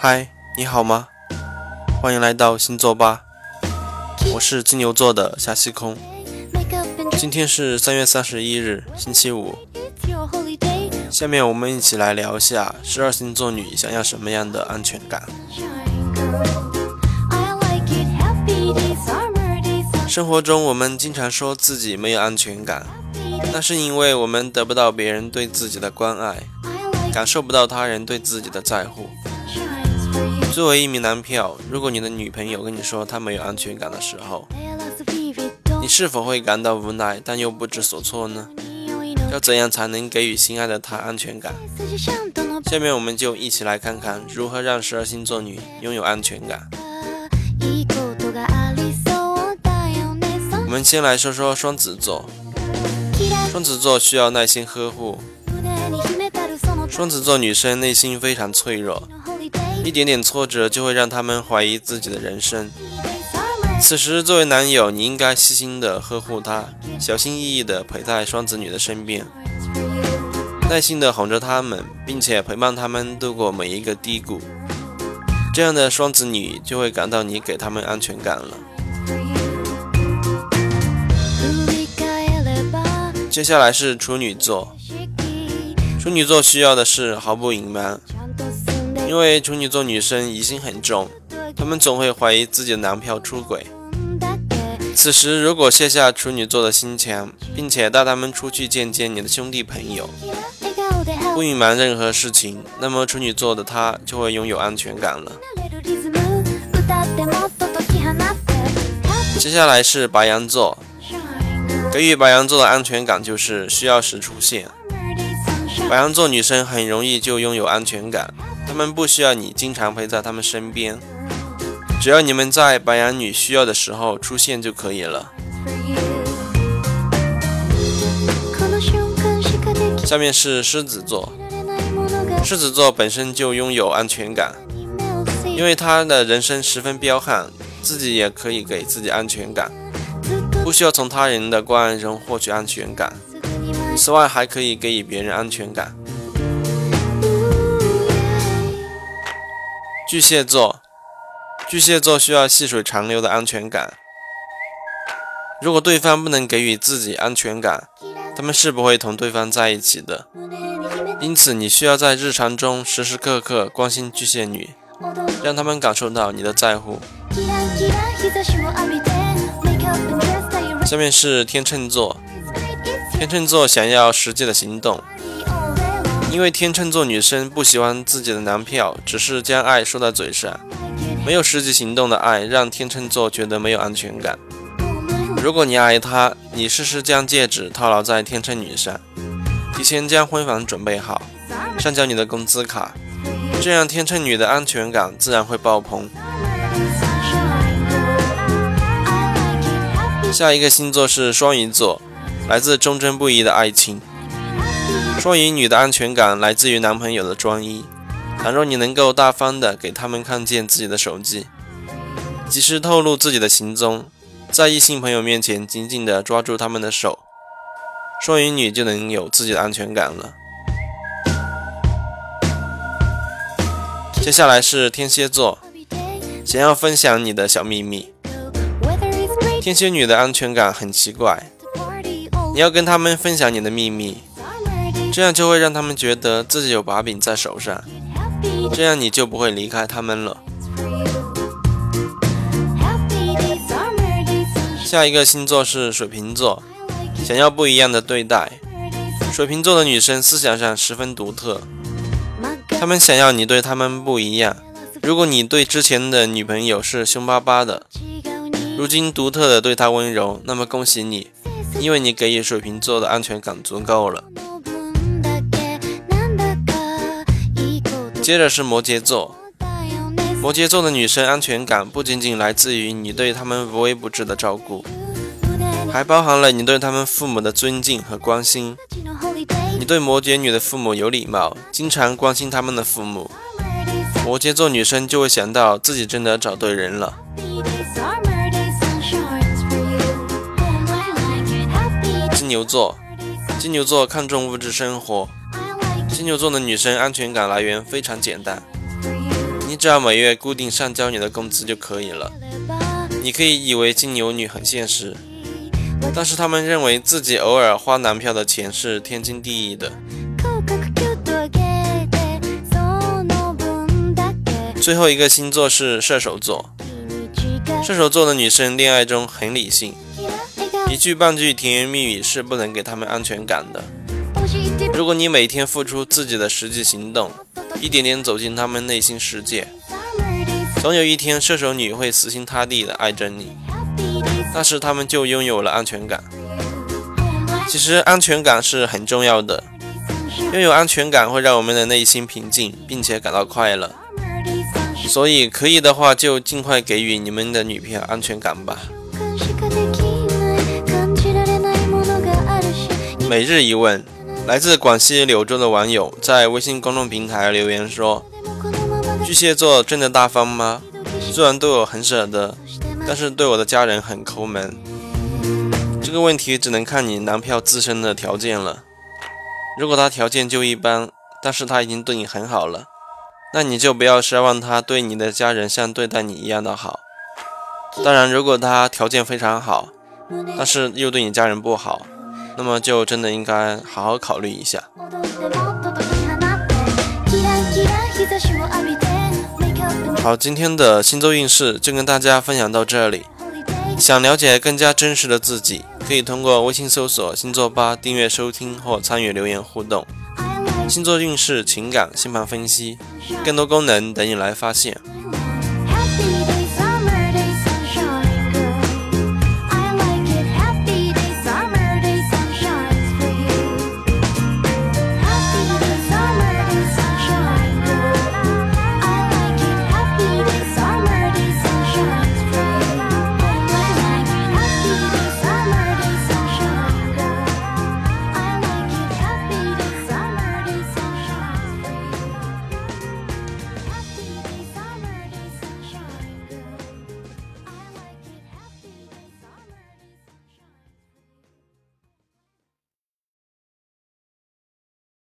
嗨，你好吗？欢迎来到星座吧，我是金牛座的夏西空。今天是三月三十一日，星期五。下面我们一起来聊一下十二星座女想要什么样的安全感。生活中，我们经常说自己没有安全感，那是因为我们得不到别人对自己的关爱，感受不到他人对自己的在乎。作为一名男票，如果你的女朋友跟你说她没有安全感的时候，你是否会感到无奈但又不知所措呢？要怎样才能给予心爱的她安全感？下面我们就一起来看看如何让十二星座女拥有安全感。我们先来说说双子座。双子座需要耐心呵护。双子座女生内心非常脆弱。一点点挫折就会让他们怀疑自己的人生。此时，作为男友，你应该细心的呵护她，小心翼翼的陪在双子女的身边，耐心的哄着他们，并且陪伴他们度过每一个低谷。这样的双子女就会感到你给他们安全感了。接下来是处女座，处女座需要的是毫不隐瞒。因为处女座女生疑心很重，她们总会怀疑自己的男票出轨。此时，如果卸下处女座的心墙，并且带他们出去见见你的兄弟朋友，不隐瞒任何事情，那么处女座的她就会拥有安全感了。接下来是白羊座，给予白羊座的安全感就是需要时出现。白羊座女生很容易就拥有安全感。他们不需要你经常陪在他们身边，只要你们在白羊女需要的时候出现就可以了。下面是狮子座，狮子座本身就拥有安全感，因为他的人生十分彪悍，自己也可以给自己安全感，不需要从他人的关爱中获取安全感，此外还可以给予别人安全感。巨蟹座，巨蟹座需要细水长流的安全感。如果对方不能给予自己安全感，他们是不会同对方在一起的。因此，你需要在日常中时时刻刻关心巨蟹女，让他们感受到你的在乎。下面是天秤座，天秤座想要实际的行动。因为天秤座女生不喜欢自己的男票，只是将爱说在嘴上，没有实际行动的爱让天秤座觉得没有安全感。如果你爱他，你试试将戒指套牢在天秤女上，提前将婚房准备好，上交你的工资卡，这样天秤女的安全感自然会爆棚。下一个星座是双鱼座，来自忠贞不移的爱情。双鱼女的安全感来自于男朋友的专一。倘若你能够大方的给他们看见自己的手机，及时透露自己的行踪，在异性朋友面前紧紧的抓住他们的手，双鱼女就能有自己的安全感了。接下来是天蝎座，想要分享你的小秘密。天蝎女的安全感很奇怪，你要跟他们分享你的秘密。这样就会让他们觉得自己有把柄在手上，这样你就不会离开他们了。下一个星座是水瓶座，想要不一样的对待。水瓶座的女生思想上十分独特，她们想要你对她们不一样。如果你对之前的女朋友是凶巴巴的，如今独特的对她温柔，那么恭喜你，因为你给予水瓶座的安全感足够了。接着是摩羯座，摩羯座的女生安全感不仅仅来自于你对她们无微不至的照顾，还包含了你对他们父母的尊敬和关心。你对摩羯女的父母有礼貌，经常关心他们的父母，摩羯座女生就会想到自己真的找对人了。金牛座，金牛座看重物质生活。金牛座的女生安全感来源非常简单，你只要每月固定上交你的工资就可以了。你可以以为金牛女很现实，但是他们认为自己偶尔花男票的钱是天经地义的。最后一个星座是射手座。射手座的女生恋爱中很理性，一句半句甜言蜜语是不能给他们安全感的。如果你每天付出自己的实际行动，一点点走进他们内心世界，总有一天射手女会死心塌地的爱着你，那时他们就拥有了安全感。其实安全感是很重要的，拥有安全感会让我们的内心平静，并且感到快乐。所以可以的话，就尽快给予你们的女票安全感吧。每日一问，来自广西柳州的网友在微信公众平台留言说：“巨蟹座真的大方吗？虽然对我很舍得，但是对我的家人很抠门。这个问题只能看你男票自身的条件了。如果他条件就一般，但是他已经对你很好了。”那你就不要奢望他对你的家人像对待你一样的好。当然，如果他条件非常好，但是又对你家人不好，那么就真的应该好好考虑一下。好，今天的星座运势就跟大家分享到这里。想了解更加真实的自己，可以通过微信搜索“星座吧”订阅收听或参与留言互动。星座运势、情感、星盘分析，更多功能等你来发现。